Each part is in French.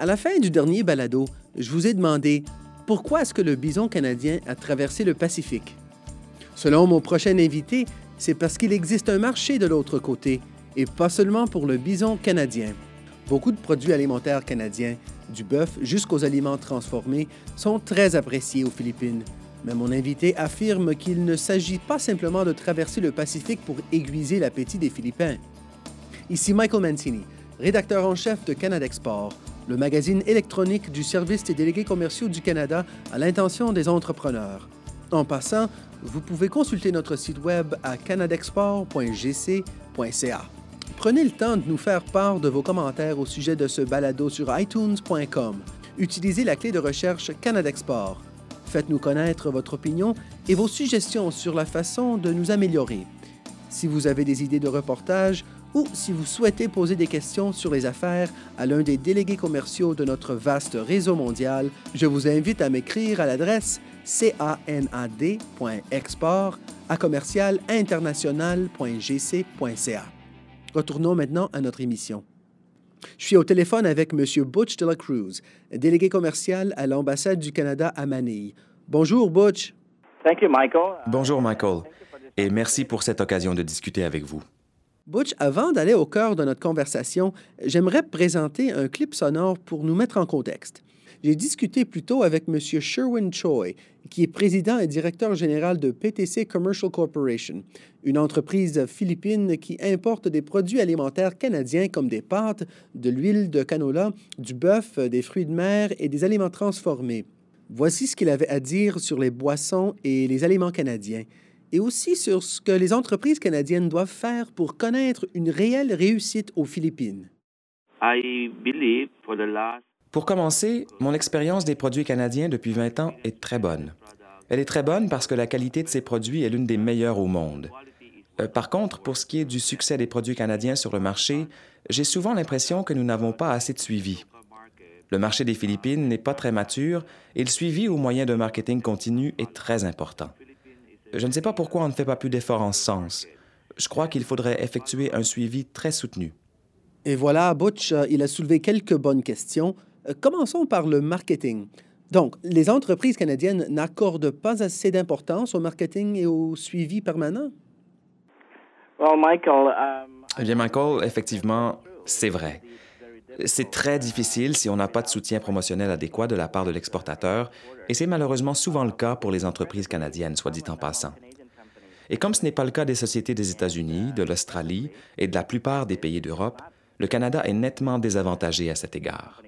À la fin du dernier balado, je vous ai demandé pourquoi est-ce que le bison canadien a traversé le Pacifique. Selon mon prochain invité, c'est parce qu'il existe un marché de l'autre côté, et pas seulement pour le bison canadien. Beaucoup de produits alimentaires canadiens, du bœuf jusqu'aux aliments transformés, sont très appréciés aux Philippines. Mais mon invité affirme qu'il ne s'agit pas simplement de traverser le Pacifique pour aiguiser l'appétit des Philippins. Ici Michael Mancini, rédacteur en chef de Canada Export, le magazine électronique du Service des délégués commerciaux du Canada à l'intention des entrepreneurs. En passant, vous pouvez consulter notre site web à canadexport.gc.ca. Prenez le temps de nous faire part de vos commentaires au sujet de ce balado sur iTunes.com. Utilisez la clé de recherche Canadexport. Faites-nous connaître votre opinion et vos suggestions sur la façon de nous améliorer. Si vous avez des idées de reportage ou si vous souhaitez poser des questions sur les affaires à l'un des délégués commerciaux de notre vaste réseau mondial, je vous invite à m'écrire à l'adresse canad.export à commercial international.gc.ca. Retournons maintenant à notre émission. Je suis au téléphone avec M. Butch de la Cruz, délégué commercial à l'ambassade du Canada à Manille. Bonjour, Butch. Bonjour, Michael, et merci pour cette occasion de discuter avec vous. Butch, avant d'aller au cœur de notre conversation, j'aimerais présenter un clip sonore pour nous mettre en contexte. J'ai discuté plus tôt avec M. Sherwin Choi, qui est président et directeur général de PTC Commercial Corporation, une entreprise philippine qui importe des produits alimentaires canadiens comme des pâtes, de l'huile de canola, du bœuf, des fruits de mer et des aliments transformés. Voici ce qu'il avait à dire sur les boissons et les aliments canadiens, et aussi sur ce que les entreprises canadiennes doivent faire pour connaître une réelle réussite aux Philippines. I believe for the last pour commencer, mon expérience des produits canadiens depuis 20 ans est très bonne. Elle est très bonne parce que la qualité de ces produits est l'une des meilleures au monde. Euh, par contre, pour ce qui est du succès des produits canadiens sur le marché, j'ai souvent l'impression que nous n'avons pas assez de suivi. Le marché des Philippines n'est pas très mature et le suivi au moyen d'un marketing continu est très important. Je ne sais pas pourquoi on ne fait pas plus d'efforts en ce sens. Je crois qu'il faudrait effectuer un suivi très soutenu. Et voilà, Butch, euh, il a soulevé quelques bonnes questions. Euh, commençons par le marketing. Donc, les entreprises canadiennes n'accordent pas assez d'importance au marketing et au suivi permanent? Michael, um, eh bien, Michael, effectivement, c'est vrai. C'est très difficile si on n'a pas de soutien promotionnel adéquat de la part de l'exportateur, et c'est malheureusement souvent le cas pour les entreprises canadiennes, soit dit en passant. Et comme ce n'est pas le cas des sociétés des États-Unis, de l'Australie et de la plupart des pays d'Europe, le Canada est nettement désavantagé à cet égard.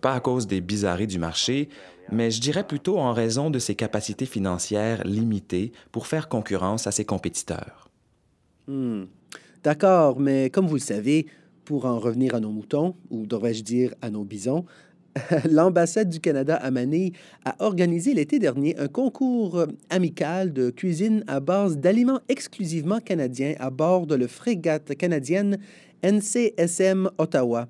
Pas à cause des bizarreries du marché, mais je dirais plutôt en raison de ses capacités financières limitées pour faire concurrence à ses compétiteurs. Hmm. D'accord, mais comme vous le savez, pour en revenir à nos moutons, ou devrais-je dire à nos bisons, l'ambassade du Canada à Manille a organisé l'été dernier un concours amical de cuisine à base d'aliments exclusivement canadiens à bord de la frégate canadienne NCSM Ottawa.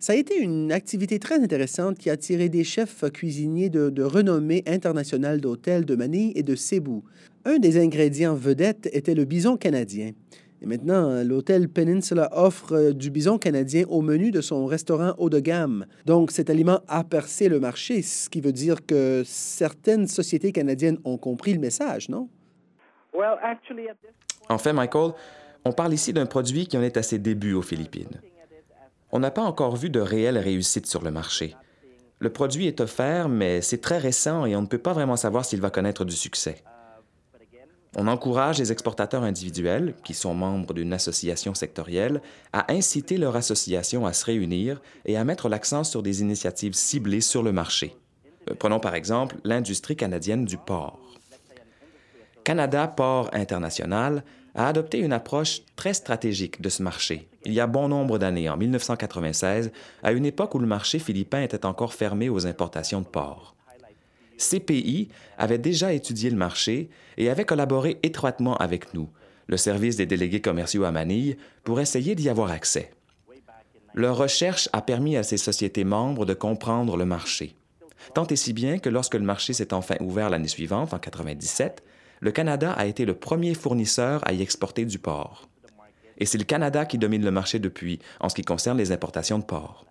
Ça a été une activité très intéressante qui a attiré des chefs cuisiniers de, renommée internationale d'hôtels de Manille et de Cebu. Un des ingrédients vedettes était le bison canadien. Et maintenant, l'hôtel Peninsula offre euh, du bison canadien au menu de son restaurant haut de gamme. Donc, cet aliment a percé le marché, ce qui veut dire que certaines sociétés canadiennes ont compris le message, non? En fait, Michael, on parle ici d'un produit qui en est à ses débuts aux Philippines. On n'a pas encore vu de réelle réussite sur le marché. Le produit est offert, mais c'est très récent et on ne peut pas vraiment savoir s'il va connaître du succès. On encourage les exportateurs individuels, qui sont membres d'une association sectorielle, à inciter leur association à se réunir et à mettre l'accent sur des initiatives ciblées sur le marché. Euh, prenons par exemple l'industrie canadienne du porc. Canada Port International a adopté une approche très stratégique de ce marché il y a bon nombre d'années, en 1996, à une époque où le marché philippin était encore fermé aux importations de porc. CPI avait déjà étudié le marché et avait collaboré étroitement avec nous, le service des délégués commerciaux à Manille, pour essayer d'y avoir accès. Leur recherche a permis à ces sociétés membres de comprendre le marché. Tant et si bien que lorsque le marché s'est enfin ouvert l'année suivante, en 1997, le Canada a été le premier fournisseur à y exporter du porc. Et c'est le Canada qui domine le marché depuis en ce qui concerne les importations de porc.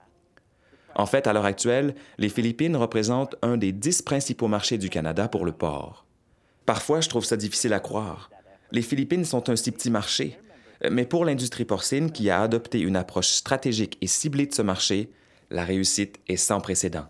En fait, à l'heure actuelle, les Philippines représentent un des dix principaux marchés du Canada pour le porc. Parfois, je trouve ça difficile à croire. Les Philippines sont un si petit marché, mais pour l'industrie porcine qui a adopté une approche stratégique et ciblée de ce marché, la réussite est sans précédent.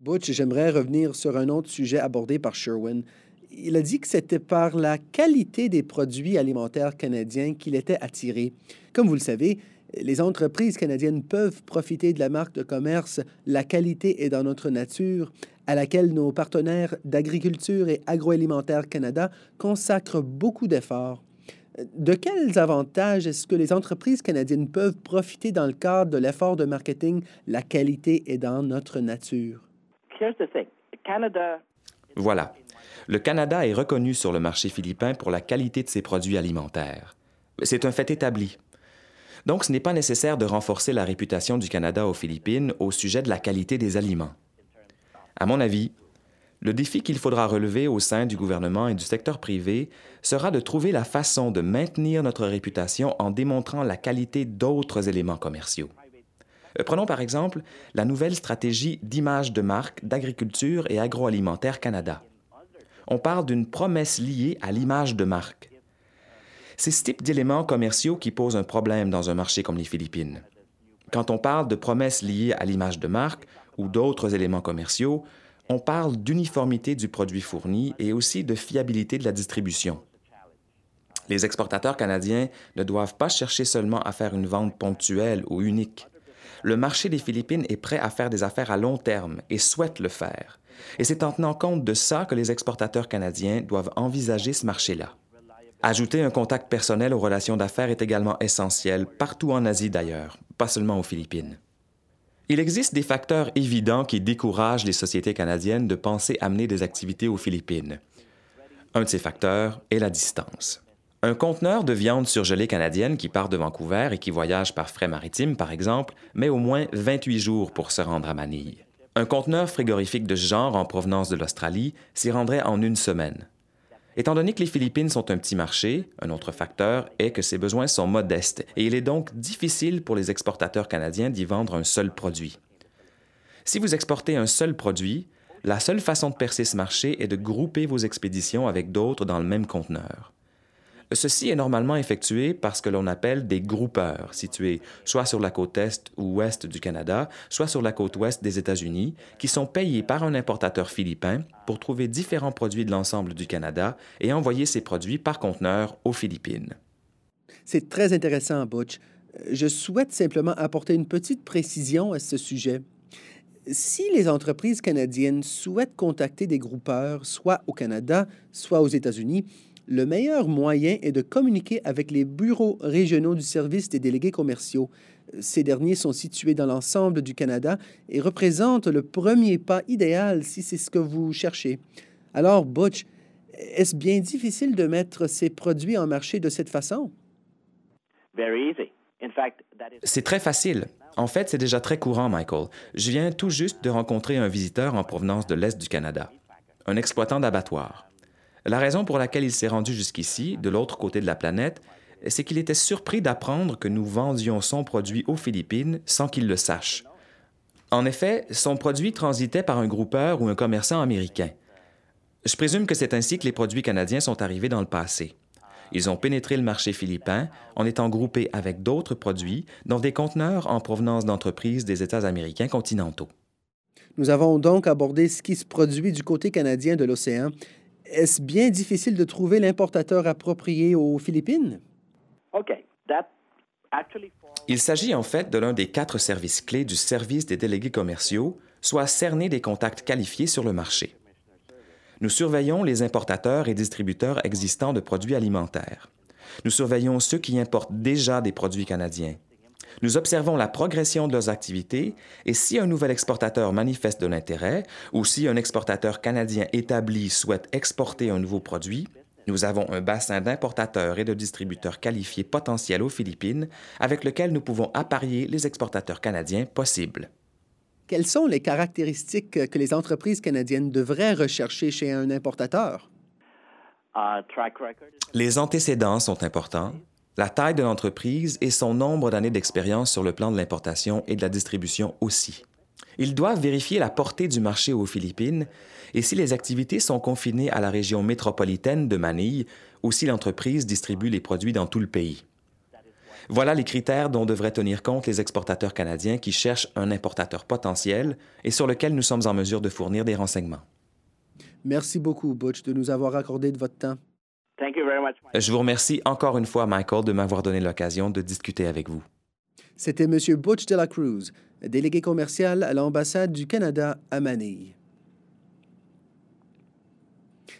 Butch, j'aimerais revenir sur un autre sujet abordé par Sherwin. Il a dit que c'était par la qualité des produits alimentaires canadiens qu'il était attiré. Comme vous le savez, les entreprises canadiennes peuvent profiter de la marque de commerce La qualité est dans notre nature, à laquelle nos partenaires d'Agriculture et Agroalimentaire Canada consacrent beaucoup d'efforts. De quels avantages est-ce que les entreprises canadiennes peuvent profiter dans le cadre de l'effort de marketing La qualité est dans notre nature? Voilà. Le Canada est reconnu sur le marché philippin pour la qualité de ses produits alimentaires. C'est un fait établi. Donc, ce n'est pas nécessaire de renforcer la réputation du Canada aux Philippines au sujet de la qualité des aliments. À mon avis, le défi qu'il faudra relever au sein du gouvernement et du secteur privé sera de trouver la façon de maintenir notre réputation en démontrant la qualité d'autres éléments commerciaux. Euh, prenons par exemple la nouvelle stratégie d'image de marque d'agriculture et agroalimentaire Canada. On parle d'une promesse liée à l'image de marque. C'est ce type d'éléments commerciaux qui pose un problème dans un marché comme les Philippines. Quand on parle de promesses liées à l'image de marque ou d'autres éléments commerciaux, on parle d'uniformité du produit fourni et aussi de fiabilité de la distribution. Les exportateurs canadiens ne doivent pas chercher seulement à faire une vente ponctuelle ou unique. Le marché des Philippines est prêt à faire des affaires à long terme et souhaite le faire. Et c'est en tenant compte de ça que les exportateurs canadiens doivent envisager ce marché-là. Ajouter un contact personnel aux relations d'affaires est également essentiel, partout en Asie d'ailleurs, pas seulement aux Philippines. Il existe des facteurs évidents qui découragent les sociétés canadiennes de penser amener des activités aux Philippines. Un de ces facteurs est la distance. Un conteneur de viande surgelée canadienne qui part de Vancouver et qui voyage par frais maritimes, par exemple, met au moins 28 jours pour se rendre à Manille. Un conteneur frigorifique de ce genre en provenance de l'Australie s'y rendrait en une semaine. Étant donné que les Philippines sont un petit marché, un autre facteur est que ses besoins sont modestes et il est donc difficile pour les exportateurs canadiens d'y vendre un seul produit. Si vous exportez un seul produit, la seule façon de percer ce marché est de grouper vos expéditions avec d'autres dans le même conteneur. Ceci est normalement effectué par ce que l'on appelle des groupeurs, situés soit sur la côte est ou ouest du Canada, soit sur la côte ouest des États-Unis, qui sont payés par un importateur philippin pour trouver différents produits de l'ensemble du Canada et envoyer ces produits par conteneur aux Philippines. C'est très intéressant, Butch. Je souhaite simplement apporter une petite précision à ce sujet. Si les entreprises canadiennes souhaitent contacter des groupeurs, soit au Canada, soit aux États-Unis, le meilleur moyen est de communiquer avec les bureaux régionaux du service des délégués commerciaux. Ces derniers sont situés dans l'ensemble du Canada et représentent le premier pas idéal si c'est ce que vous cherchez. Alors, Butch, est-ce bien difficile de mettre ces produits en marché de cette façon? C'est très facile. En fait, c'est déjà très courant, Michael. Je viens tout juste de rencontrer un visiteur en provenance de l'Est du Canada, un exploitant d'abattoir. La raison pour laquelle il s'est rendu jusqu'ici, de l'autre côté de la planète, c'est qu'il était surpris d'apprendre que nous vendions son produit aux Philippines sans qu'il le sache. En effet, son produit transitait par un groupeur ou un commerçant américain. Je présume que c'est ainsi que les produits canadiens sont arrivés dans le passé. Ils ont pénétré le marché philippin en étant groupés avec d'autres produits dans des conteneurs en provenance d'entreprises des États américains continentaux. Nous avons donc abordé ce qui se produit du côté canadien de l'océan est-ce bien difficile de trouver l'importateur approprié aux Philippines? Il s'agit en fait de l'un des quatre services clés du service des délégués commerciaux, soit cerner des contacts qualifiés sur le marché. Nous surveillons les importateurs et distributeurs existants de produits alimentaires. Nous surveillons ceux qui importent déjà des produits canadiens nous observons la progression de leurs activités et si un nouvel exportateur manifeste de l'intérêt ou si un exportateur canadien établi souhaite exporter un nouveau produit, nous avons un bassin d'importateurs et de distributeurs qualifiés potentiels aux Philippines avec lequel nous pouvons apparier les exportateurs canadiens possibles. Quelles sont les caractéristiques que les entreprises canadiennes devraient rechercher chez un importateur? Les antécédents sont importants la taille de l'entreprise et son nombre d'années d'expérience sur le plan de l'importation et de la distribution aussi. Ils doivent vérifier la portée du marché aux Philippines et si les activités sont confinées à la région métropolitaine de Manille ou si l'entreprise distribue les produits dans tout le pays. Voilà les critères dont devraient tenir compte les exportateurs canadiens qui cherchent un importateur potentiel et sur lequel nous sommes en mesure de fournir des renseignements. Merci beaucoup, Butch, de nous avoir accordé de votre temps. Je vous remercie encore une fois, Michael, de m'avoir donné l'occasion de discuter avec vous. C'était M. Butch de la Cruz, délégué commercial à l'ambassade du Canada à Manille.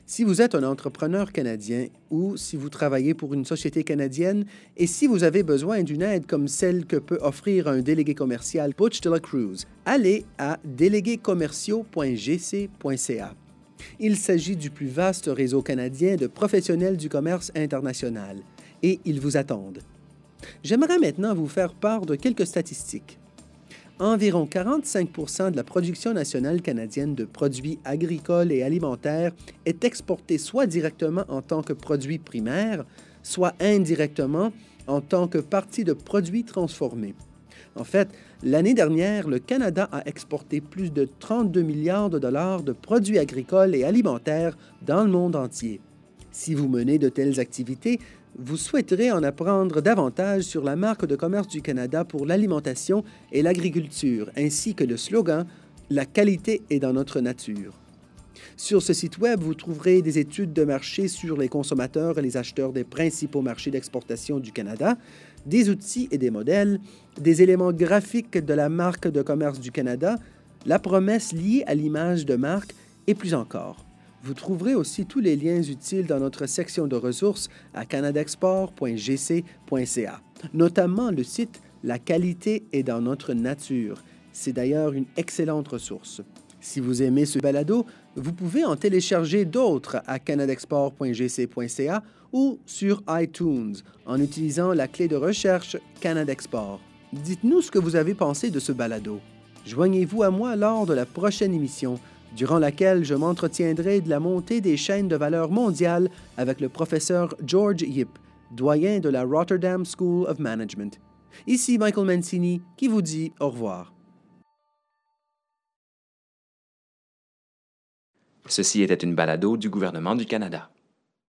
Si vous êtes un entrepreneur canadien ou si vous travaillez pour une société canadienne et si vous avez besoin d'une aide comme celle que peut offrir un délégué commercial Butch de la Cruz, allez à déléguécommerciaux.gc.ca. Il s'agit du plus vaste réseau canadien de professionnels du commerce international et ils vous attendent. J'aimerais maintenant vous faire part de quelques statistiques environ 45% de la production nationale canadienne de produits agricoles et alimentaires est exportée soit directement en tant que produit primaire, soit indirectement en tant que partie de produits transformés. En fait, l'année dernière, le Canada a exporté plus de 32 milliards de dollars de produits agricoles et alimentaires dans le monde entier. Si vous menez de telles activités, vous souhaiterez en apprendre davantage sur la marque de commerce du Canada pour l'alimentation et l'agriculture, ainsi que le slogan La qualité est dans notre nature. Sur ce site Web, vous trouverez des études de marché sur les consommateurs et les acheteurs des principaux marchés d'exportation du Canada, des outils et des modèles, des éléments graphiques de la marque de commerce du Canada, la promesse liée à l'image de marque et plus encore. Vous trouverez aussi tous les liens utiles dans notre section de ressources à canadexport.gc.ca, notamment le site La qualité est dans notre nature. C'est d'ailleurs une excellente ressource. Si vous aimez ce balado, vous pouvez en télécharger d'autres à canadexport.gc.ca ou sur iTunes en utilisant la clé de recherche Canadexport. Dites-nous ce que vous avez pensé de ce balado. Joignez-vous à moi lors de la prochaine émission durant laquelle je m'entretiendrai de la montée des chaînes de valeur mondiale avec le professeur George Yip, doyen de la Rotterdam School of Management. Ici Michael Mancini qui vous dit au revoir. Ceci était une balado du gouvernement du Canada.